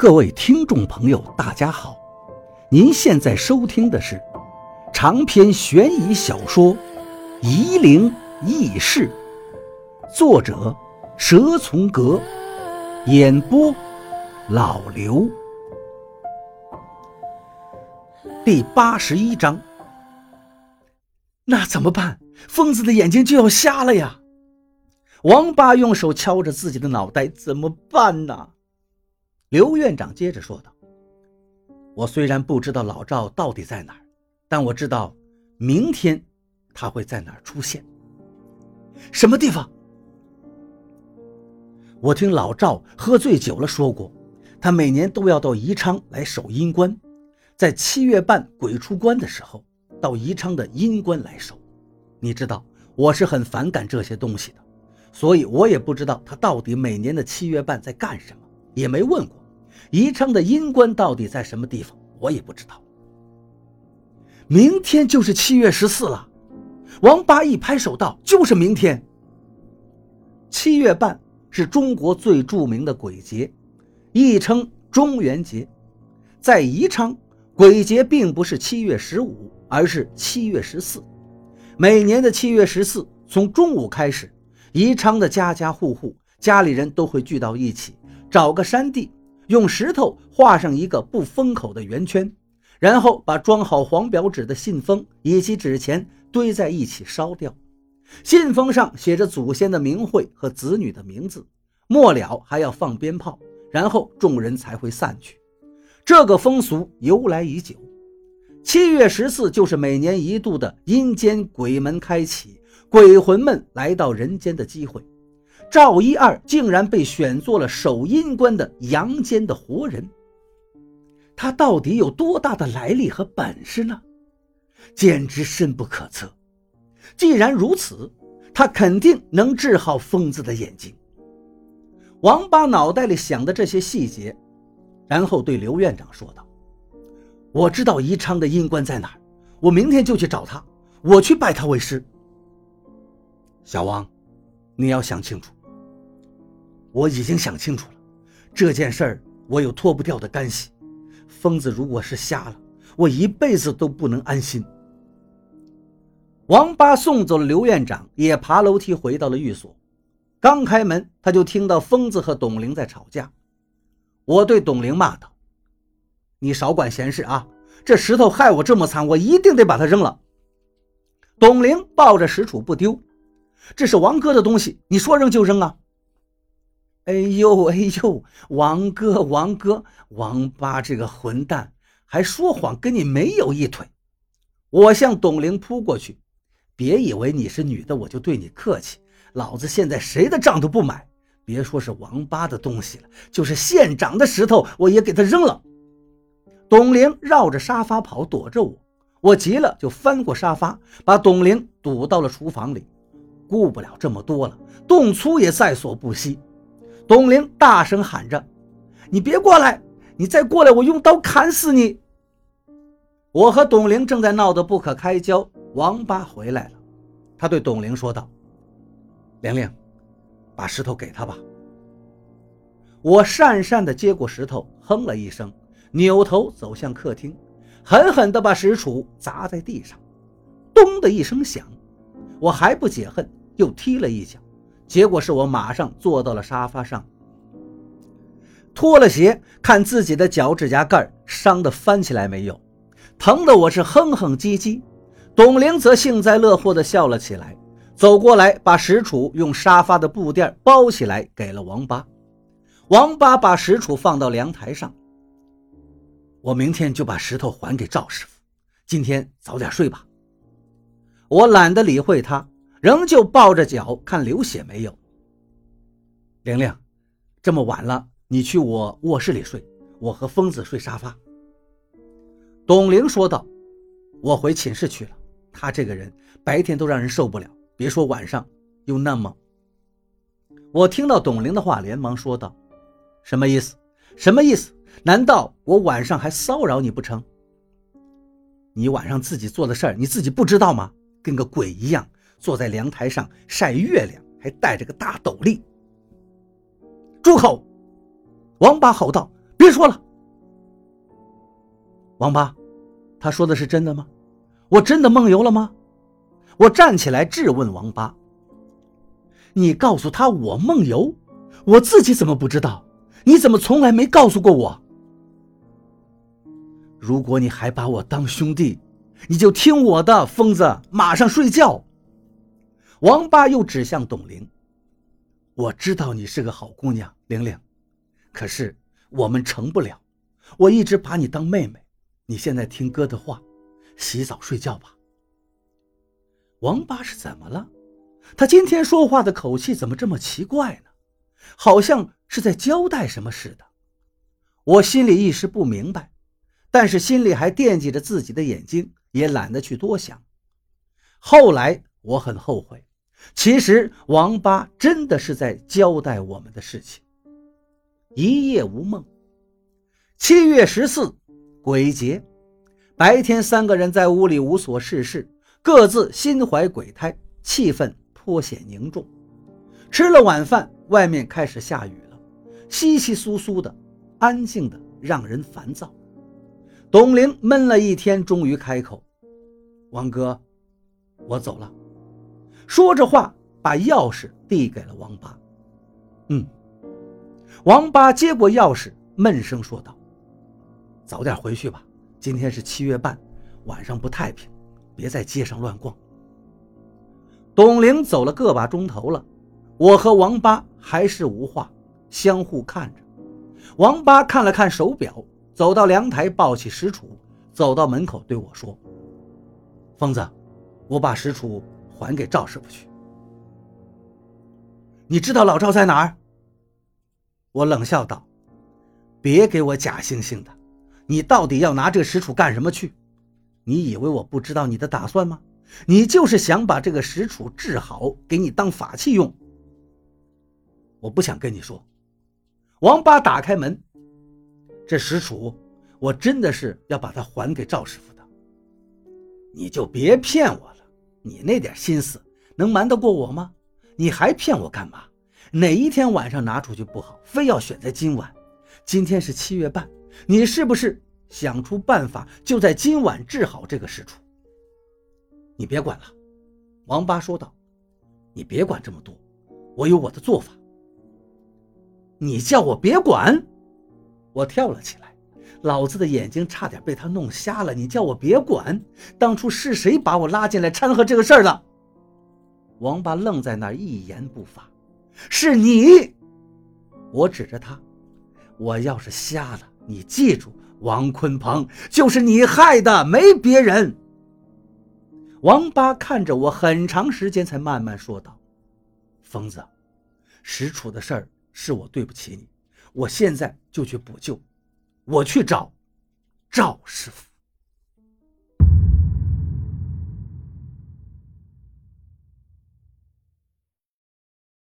各位听众朋友，大家好！您现在收听的是长篇悬疑小说《夷陵轶事》，作者蛇从阁，演播老刘。第八十一章，那怎么办？疯子的眼睛就要瞎了呀！王八用手敲着自己的脑袋，怎么办呢？刘院长接着说道：“我虽然不知道老赵到底在哪儿，但我知道，明天他会在哪儿出现。什么地方？我听老赵喝醉酒了说过，他每年都要到宜昌来守阴关，在七月半鬼出关的时候，到宜昌的阴关来守。你知道，我是很反感这些东西的，所以我也不知道他到底每年的七月半在干什么，也没问过。”宜昌的阴关到底在什么地方？我也不知道。明天就是七月十四了，王八一拍手道：“就是明天。”七月半是中国最著名的鬼节，亦称中元节。在宜昌，鬼节并不是七月十五，而是七月十四。每年的七月十四，从中午开始，宜昌的家家户户、家里人都会聚到一起，找个山地。用石头画上一个不封口的圆圈，然后把装好黄表纸的信封以及纸钱堆在一起烧掉。信封上写着祖先的名讳和子女的名字，末了还要放鞭炮，然后众人才会散去。这个风俗由来已久。七月十四就是每年一度的阴间鬼门开启，鬼魂们来到人间的机会。赵一二竟然被选做了守阴关的阳间的活人，他到底有多大的来历和本事呢？简直深不可测。既然如此，他肯定能治好疯子的眼睛。王八脑袋里想的这些细节，然后对刘院长说道：“我知道宜昌的阴关在哪儿，我明天就去找他，我去拜他为师。”小王，你要想清楚。我已经想清楚了，这件事儿我有脱不掉的干系。疯子如果是瞎了，我一辈子都不能安心。王八送走了刘院长，也爬楼梯回到了寓所。刚开门，他就听到疯子和董玲在吵架。我对董玲骂道：“你少管闲事啊！这石头害我这么惨，我一定得把它扔了。”董玲抱着石杵不丢，这是王哥的东西，你说扔就扔啊！哎呦 哎呦，王哥王哥，王八这个混蛋，还说谎跟你没有一腿！我向董玲扑过去，别以为你是女的我就对你客气，老子现在谁的账都不买，别说是王八的东西了，就是县长的石头我也给他扔了。董玲绕着沙发跑，躲着我，我急了就翻过沙发，把董玲堵到了厨房里，顾不了这么多了，动粗也在所不惜。董玲大声喊着：“你别过来！你再过来，我用刀砍死你！”我和董玲正在闹得不可开交，王八回来了。他对董玲说道：“玲玲，把石头给他吧。”我讪讪地接过石头，哼了一声，扭头走向客厅，狠狠地把石杵砸在地上，咚的一声响。我还不解恨，又踢了一脚。结果是我马上坐到了沙发上，脱了鞋，看自己的脚趾甲盖伤的翻起来没有，疼的我是哼哼唧唧。董玲则幸灾乐祸的笑了起来，走过来把石杵用沙发的布垫包起来给了王八。王八把石杵放到凉台上，我明天就把石头还给赵师傅，今天早点睡吧。我懒得理会他。仍旧抱着脚看流血没有。玲玲，这么晚了，你去我卧室里睡，我和疯子睡沙发。董玲说道：“我回寝室去了。他这个人白天都让人受不了，别说晚上，又那么……”我听到董玲的话，连忙说道：“什么意思？什么意思？难道我晚上还骚扰你不成？你晚上自己做的事儿，你自己不知道吗？跟个鬼一样。”坐在凉台上晒月亮，还戴着个大斗笠。住口！王八吼道：“别说了。王八，他说的是真的吗？我真的梦游了吗？我站起来质问王八。你告诉他我梦游，我自己怎么不知道？你怎么从来没告诉过我？如果你还把我当兄弟，你就听我的，疯子，马上睡觉。王八又指向董玲：“我知道你是个好姑娘，玲玲，可是我们成不了。我一直把你当妹妹，你现在听哥的话，洗澡睡觉吧。”王八是怎么了？他今天说话的口气怎么这么奇怪呢？好像是在交代什么似的。我心里一时不明白，但是心里还惦记着自己的眼睛，也懒得去多想。后来我很后悔，其实王八真的是在交代我们的事情。一夜无梦。七月十四，鬼节，白天三个人在屋里无所事事，各自心怀鬼胎，气氛。颇显凝重。吃了晚饭，外面开始下雨了，稀稀疏疏的，安静的让人烦躁。董玲闷了一天，终于开口：“王哥，我走了。”说着话，把钥匙递给了王八。嗯，王八接过钥匙，闷声说道：“早点回去吧，今天是七月半，晚上不太平，别在街上乱逛。”董玲走了个把钟头了，我和王八还是无话，相互看着。王八看了看手表，走到凉台，抱起石杵，走到门口对我说：“疯子，我把石杵还给赵师傅去。你知道老赵在哪儿？”我冷笑道：“别给我假惺惺的，你到底要拿这石杵干什么去？你以为我不知道你的打算吗？”你就是想把这个石杵治好，给你当法器用。我不想跟你说。王八打开门，这石杵我真的是要把它还给赵师傅的。你就别骗我，你那点心思能瞒得过我吗？你还骗我干嘛？哪一天晚上拿出去不好，非要选在今晚？今天是七月半，你是不是想出办法就在今晚治好这个事出？你别管了，王八说道：“你别管这么多，我有我的做法。”你叫我别管，我跳了起来，老子的眼睛差点被他弄瞎了。你叫我别管，当初是谁把我拉进来掺和这个事儿的？王八愣在那儿，一言不发。是你，我指着他，我要是瞎了，你记住，王坤鹏就是你害的，没别人。王八看着我很长时间，才慢慢说道：“疯子，石楚的事儿是我对不起你，我现在就去补救，我去找赵师傅。”